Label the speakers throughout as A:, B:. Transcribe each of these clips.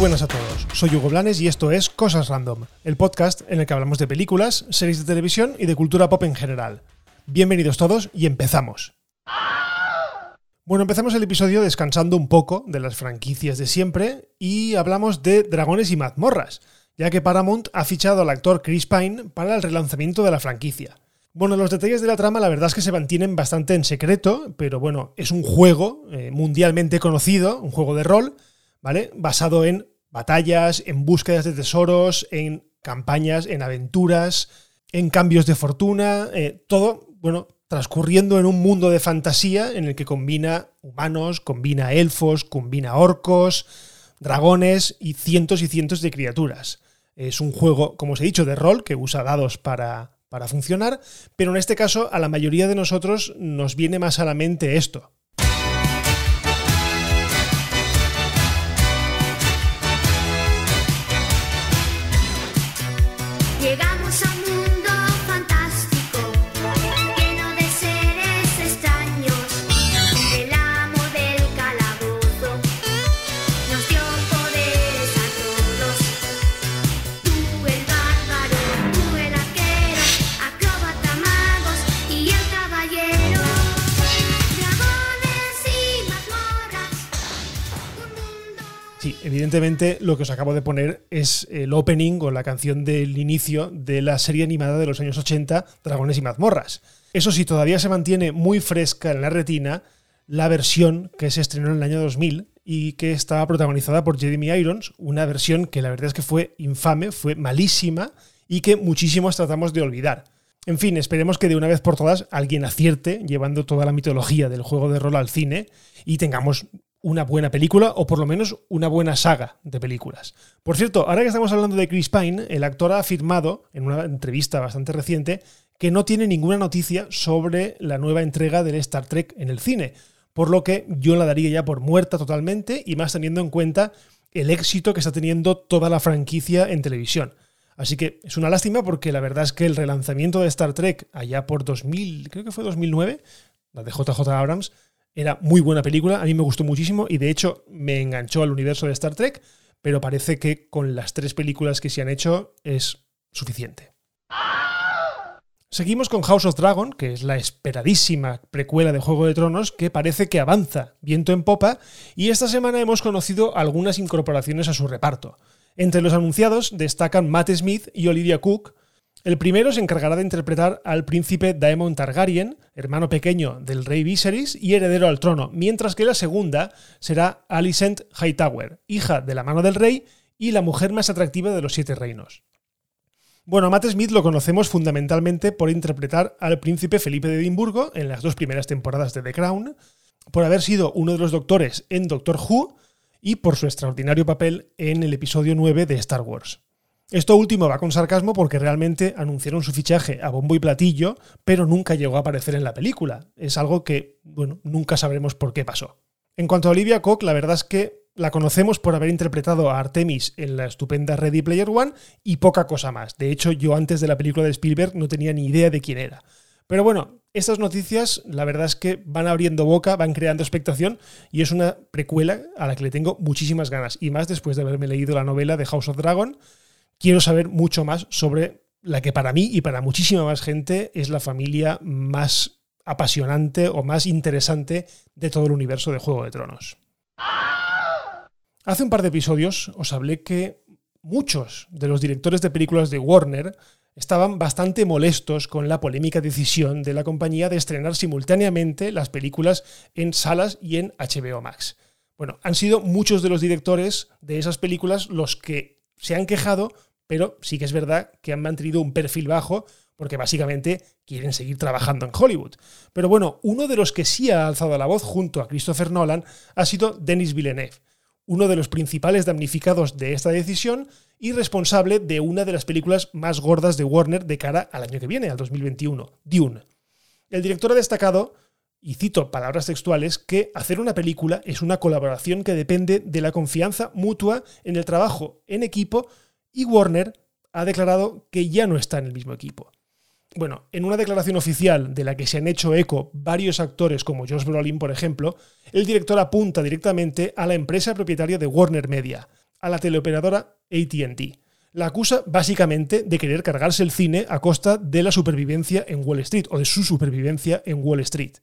A: buenas a todos, soy Hugo Blanes y esto es Cosas Random, el podcast en el que hablamos de películas, series de televisión y de cultura pop en general. Bienvenidos todos y empezamos. Bueno, empezamos el episodio descansando un poco de las franquicias de siempre y hablamos de Dragones y Mazmorras, ya que Paramount ha fichado al actor Chris Pine para el relanzamiento de la franquicia. Bueno, los detalles de la trama la verdad es que se mantienen bastante en secreto, pero bueno, es un juego eh, mundialmente conocido, un juego de rol, ¿vale? Basado en batallas, en búsquedas de tesoros, en campañas, en aventuras, en cambios de fortuna, eh, todo, bueno, transcurriendo en un mundo de fantasía en el que combina humanos, combina elfos, combina orcos, dragones y cientos y cientos de criaturas. Es un juego, como os he dicho, de rol que usa dados para, para funcionar, pero en este caso a la mayoría de nosotros nos viene más a la mente esto. Evidentemente lo que os acabo de poner es el opening o la canción del inicio de la serie animada de los años 80, Dragones y mazmorras. Eso sí, todavía se mantiene muy fresca en la retina la versión que se estrenó en el año 2000 y que estaba protagonizada por Jeremy Irons, una versión que la verdad es que fue infame, fue malísima y que muchísimos tratamos de olvidar. En fin, esperemos que de una vez por todas alguien acierte llevando toda la mitología del juego de rol al cine y tengamos una buena película o por lo menos una buena saga de películas. Por cierto, ahora que estamos hablando de Chris Pine, el actor ha afirmado en una entrevista bastante reciente que no tiene ninguna noticia sobre la nueva entrega del Star Trek en el cine, por lo que yo la daría ya por muerta totalmente y más teniendo en cuenta el éxito que está teniendo toda la franquicia en televisión. Así que es una lástima porque la verdad es que el relanzamiento de Star Trek allá por 2000, creo que fue 2009, la de JJ Abrams, era muy buena película, a mí me gustó muchísimo y de hecho me enganchó al universo de Star Trek, pero parece que con las tres películas que se han hecho es suficiente. Seguimos con House of Dragon, que es la esperadísima precuela de Juego de Tronos, que parece que avanza viento en popa, y esta semana hemos conocido algunas incorporaciones a su reparto. Entre los anunciados destacan Matt Smith y Olivia Cook. El primero se encargará de interpretar al príncipe Daemon Targaryen, hermano pequeño del rey Viserys y heredero al trono, mientras que la segunda será Alicent Hightower, hija de la mano del rey y la mujer más atractiva de los siete reinos. Bueno, a Matt Smith lo conocemos fundamentalmente por interpretar al príncipe Felipe de Edimburgo en las dos primeras temporadas de The Crown, por haber sido uno de los doctores en Doctor Who y por su extraordinario papel en el episodio 9 de Star Wars. Esto último va con sarcasmo porque realmente anunciaron su fichaje a bombo y platillo, pero nunca llegó a aparecer en la película. Es algo que, bueno, nunca sabremos por qué pasó. En cuanto a Olivia Koch, la verdad es que la conocemos por haber interpretado a Artemis en la estupenda Ready Player One y poca cosa más. De hecho, yo antes de la película de Spielberg no tenía ni idea de quién era. Pero bueno, estas noticias la verdad es que van abriendo boca, van creando expectación y es una precuela a la que le tengo muchísimas ganas. Y más después de haberme leído la novela de House of Dragon, quiero saber mucho más sobre la que para mí y para muchísima más gente es la familia más apasionante o más interesante de todo el universo de Juego de Tronos. Hace un par de episodios os hablé que muchos de los directores de películas de Warner estaban bastante molestos con la polémica decisión de la compañía de estrenar simultáneamente las películas en salas y en HBO Max. Bueno, han sido muchos de los directores de esas películas los que se han quejado, pero sí que es verdad que han mantenido un perfil bajo porque básicamente quieren seguir trabajando en Hollywood. Pero bueno, uno de los que sí ha alzado la voz junto a Christopher Nolan ha sido Denis Villeneuve uno de los principales damnificados de esta decisión y responsable de una de las películas más gordas de Warner de cara al año que viene, al 2021, Dune. El director ha destacado, y cito palabras textuales, que hacer una película es una colaboración que depende de la confianza mutua en el trabajo en equipo y Warner ha declarado que ya no está en el mismo equipo. Bueno, en una declaración oficial de la que se han hecho eco varios actores como Josh Brolin, por ejemplo, el director apunta directamente a la empresa propietaria de Warner Media, a la teleoperadora ATT. La acusa básicamente de querer cargarse el cine a costa de la supervivencia en Wall Street o de su supervivencia en Wall Street.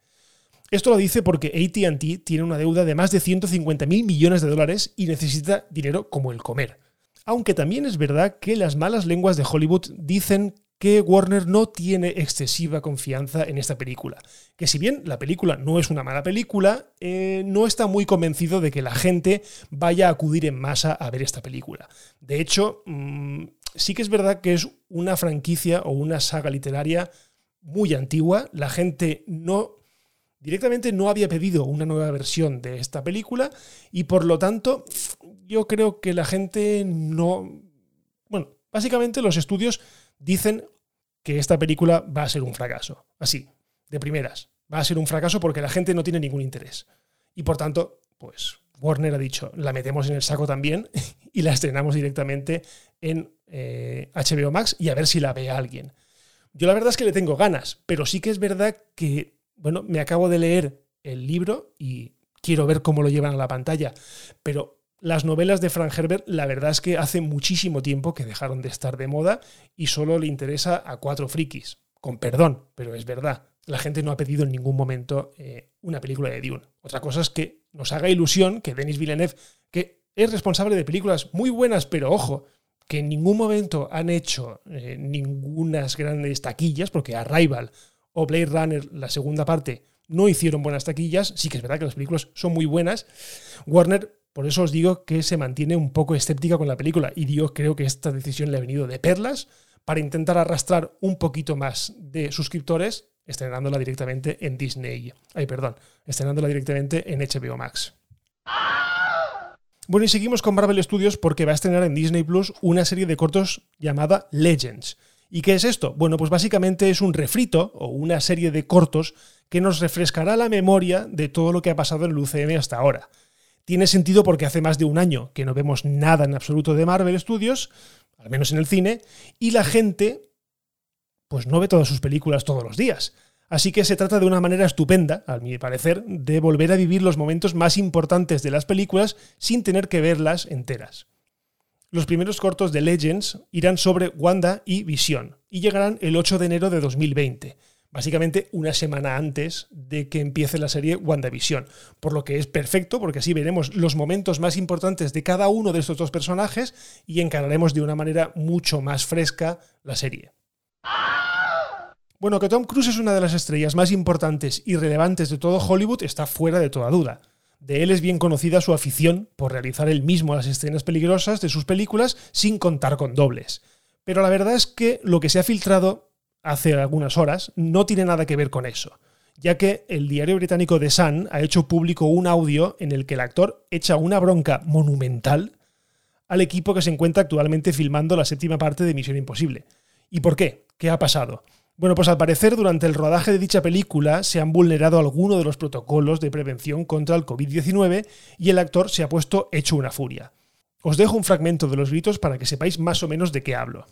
A: Esto lo dice porque ATT tiene una deuda de más de 150 mil millones de dólares y necesita dinero como el comer. Aunque también es verdad que las malas lenguas de Hollywood dicen que Warner no tiene excesiva confianza en esta película. Que si bien la película no es una mala película, eh, no está muy convencido de que la gente vaya a acudir en masa a ver esta película. De hecho, mm, sí que es verdad que es una franquicia o una saga literaria muy antigua. La gente no directamente no había pedido una nueva versión de esta película y por lo tanto yo creo que la gente no... Bueno, básicamente los estudios dicen que esta película va a ser un fracaso. Así, de primeras. Va a ser un fracaso porque la gente no tiene ningún interés. Y por tanto, pues Warner ha dicho, la metemos en el saco también y la estrenamos directamente en eh, HBO Max y a ver si la ve alguien. Yo la verdad es que le tengo ganas, pero sí que es verdad que, bueno, me acabo de leer el libro y quiero ver cómo lo llevan a la pantalla. Pero las novelas de Frank Herbert, la verdad es que hace muchísimo tiempo que dejaron de estar de moda y solo le interesa a cuatro frikis. Con perdón, pero es verdad. La gente no ha pedido en ningún momento eh, una película de Dune. Otra cosa es que nos haga ilusión que Denis Villeneuve, que es responsable de películas muy buenas, pero ojo, que en ningún momento han hecho eh, ningunas grandes taquillas, porque Arrival o Blade Runner, la segunda parte, no hicieron buenas taquillas. Sí que es verdad que las películas son muy buenas. Warner por eso os digo que se mantiene un poco escéptica con la película y yo creo que esta decisión le ha venido de perlas para intentar arrastrar un poquito más de suscriptores estrenándola directamente en Disney. Ay, perdón, estrenándola directamente en HBO Max. Bueno, y seguimos con Marvel Studios porque va a estrenar en Disney Plus una serie de cortos llamada Legends. ¿Y qué es esto? Bueno, pues básicamente es un refrito o una serie de cortos que nos refrescará la memoria de todo lo que ha pasado en el UCM hasta ahora. Tiene sentido porque hace más de un año que no vemos nada en absoluto de Marvel Studios, al menos en el cine, y la gente pues no ve todas sus películas todos los días. Así que se trata de una manera estupenda, a mi parecer, de volver a vivir los momentos más importantes de las películas sin tener que verlas enteras. Los primeros cortos de Legends irán sobre Wanda y Visión y llegarán el 8 de enero de 2020 básicamente una semana antes de que empiece la serie WandaVision. Por lo que es perfecto, porque así veremos los momentos más importantes de cada uno de estos dos personajes y encararemos de una manera mucho más fresca la serie. Bueno, que Tom Cruise es una de las estrellas más importantes y relevantes de todo Hollywood está fuera de toda duda. De él es bien conocida su afición por realizar él mismo las escenas peligrosas de sus películas sin contar con dobles. Pero la verdad es que lo que se ha filtrado hace algunas horas no tiene nada que ver con eso, ya que el diario británico The Sun ha hecho público un audio en el que el actor echa una bronca monumental al equipo que se encuentra actualmente filmando la séptima parte de Misión Imposible. ¿Y por qué? ¿Qué ha pasado? Bueno, pues al parecer durante el rodaje de dicha película se han vulnerado algunos de los protocolos de prevención contra el COVID-19 y el actor se ha puesto hecho una furia. Os dejo un fragmento de los gritos para que sepáis más o menos de qué hablo.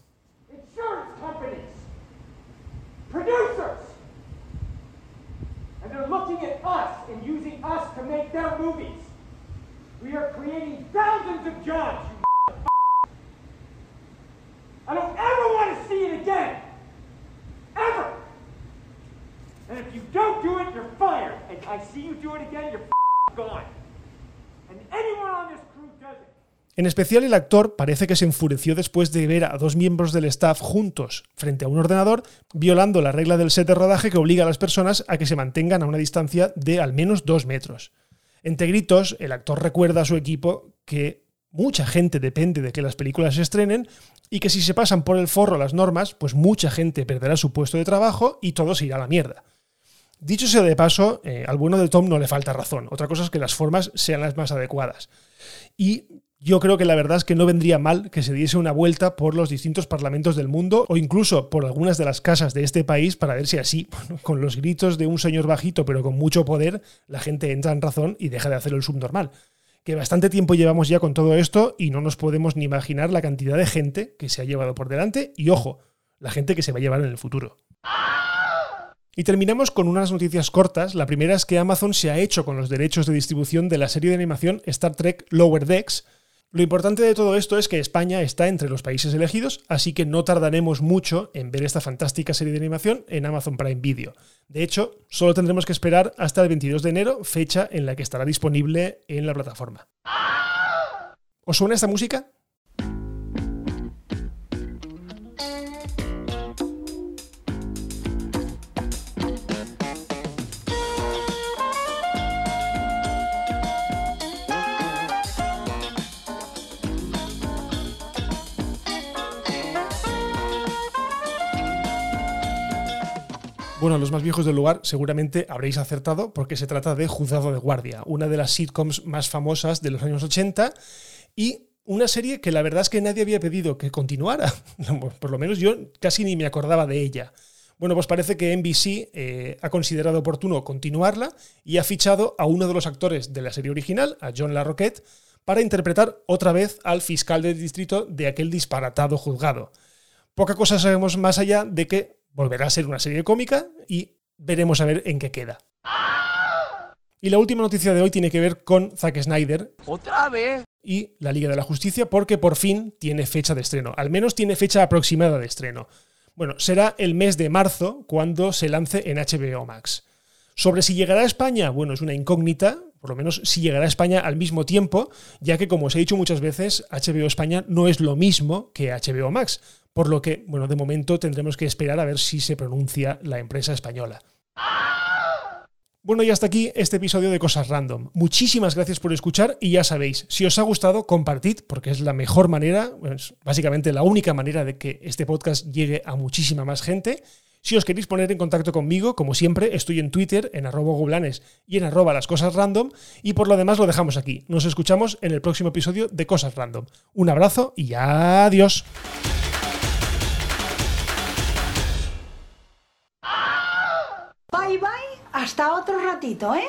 A: En especial el actor parece que se enfureció después de ver a dos miembros del staff juntos frente a un ordenador, violando la regla del set de rodaje que obliga a las personas a que se mantengan a una distancia de al menos dos metros. Entre gritos, el actor recuerda a su equipo que mucha gente depende de que las películas se estrenen y que si se pasan por el forro las normas, pues mucha gente perderá su puesto de trabajo y todo se irá a la mierda. Dicho sea de paso, eh, al bueno de Tom no le falta razón. Otra cosa es que las formas sean las más adecuadas. Y yo creo que la verdad es que no vendría mal que se diese una vuelta por los distintos parlamentos del mundo o incluso por algunas de las casas de este país para ver si así, bueno, con los gritos de un señor bajito pero con mucho poder, la gente entra en razón y deja de hacer el subnormal. Que bastante tiempo llevamos ya con todo esto y no nos podemos ni imaginar la cantidad de gente que se ha llevado por delante y ojo, la gente que se va a llevar en el futuro. Y terminamos con unas noticias cortas. La primera es que Amazon se ha hecho con los derechos de distribución de la serie de animación Star Trek Lower Decks, Lo importante de todo esto es que España está entre los países elegidos, así que no tardaremos mucho en ver esta fantástica serie de animación en Amazon Prime Video. De hecho, solo tendremos que esperar hasta el 22 de enero, fecha en la que estará disponible en la plataforma. ¿Os suena esta música? Bueno, los más viejos del lugar seguramente habréis acertado porque se trata de Juzgado de Guardia, una de las sitcoms más famosas de los años 80 y una serie que la verdad es que nadie había pedido que continuara. Por lo menos yo casi ni me acordaba de ella. Bueno, pues parece que NBC eh, ha considerado oportuno continuarla y ha fichado a uno de los actores de la serie original, a John LaRoquette, para interpretar otra vez al fiscal del distrito de aquel disparatado juzgado. Poca cosa sabemos más allá de que volverá a ser una serie cómica y veremos a ver en qué queda. Y la última noticia de hoy tiene que ver con Zack Snyder
B: ¿Otra vez?
A: y la Liga de la Justicia porque por fin tiene fecha de estreno, al menos tiene fecha aproximada de estreno. Bueno, será el mes de marzo cuando se lance en HBO Max. Sobre si llegará a España, bueno, es una incógnita, por lo menos si llegará a España al mismo tiempo, ya que como os he dicho muchas veces, HBO España no es lo mismo que HBO Max, por lo que, bueno, de momento tendremos que esperar a ver si se pronuncia la empresa española. Bueno, y hasta aquí este episodio de Cosas Random. Muchísimas gracias por escuchar y ya sabéis, si os ha gustado, compartid, porque es la mejor manera, básicamente la única manera de que este podcast llegue a muchísima más gente. Si os queréis poner en contacto conmigo, como siempre, estoy en Twitter, en arroba goblanes y en arroba las cosas random. Y por lo demás lo dejamos aquí. Nos escuchamos en el próximo episodio de Cosas Random. Un abrazo y adiós.
C: Bye bye, hasta otro ratito, ¿eh?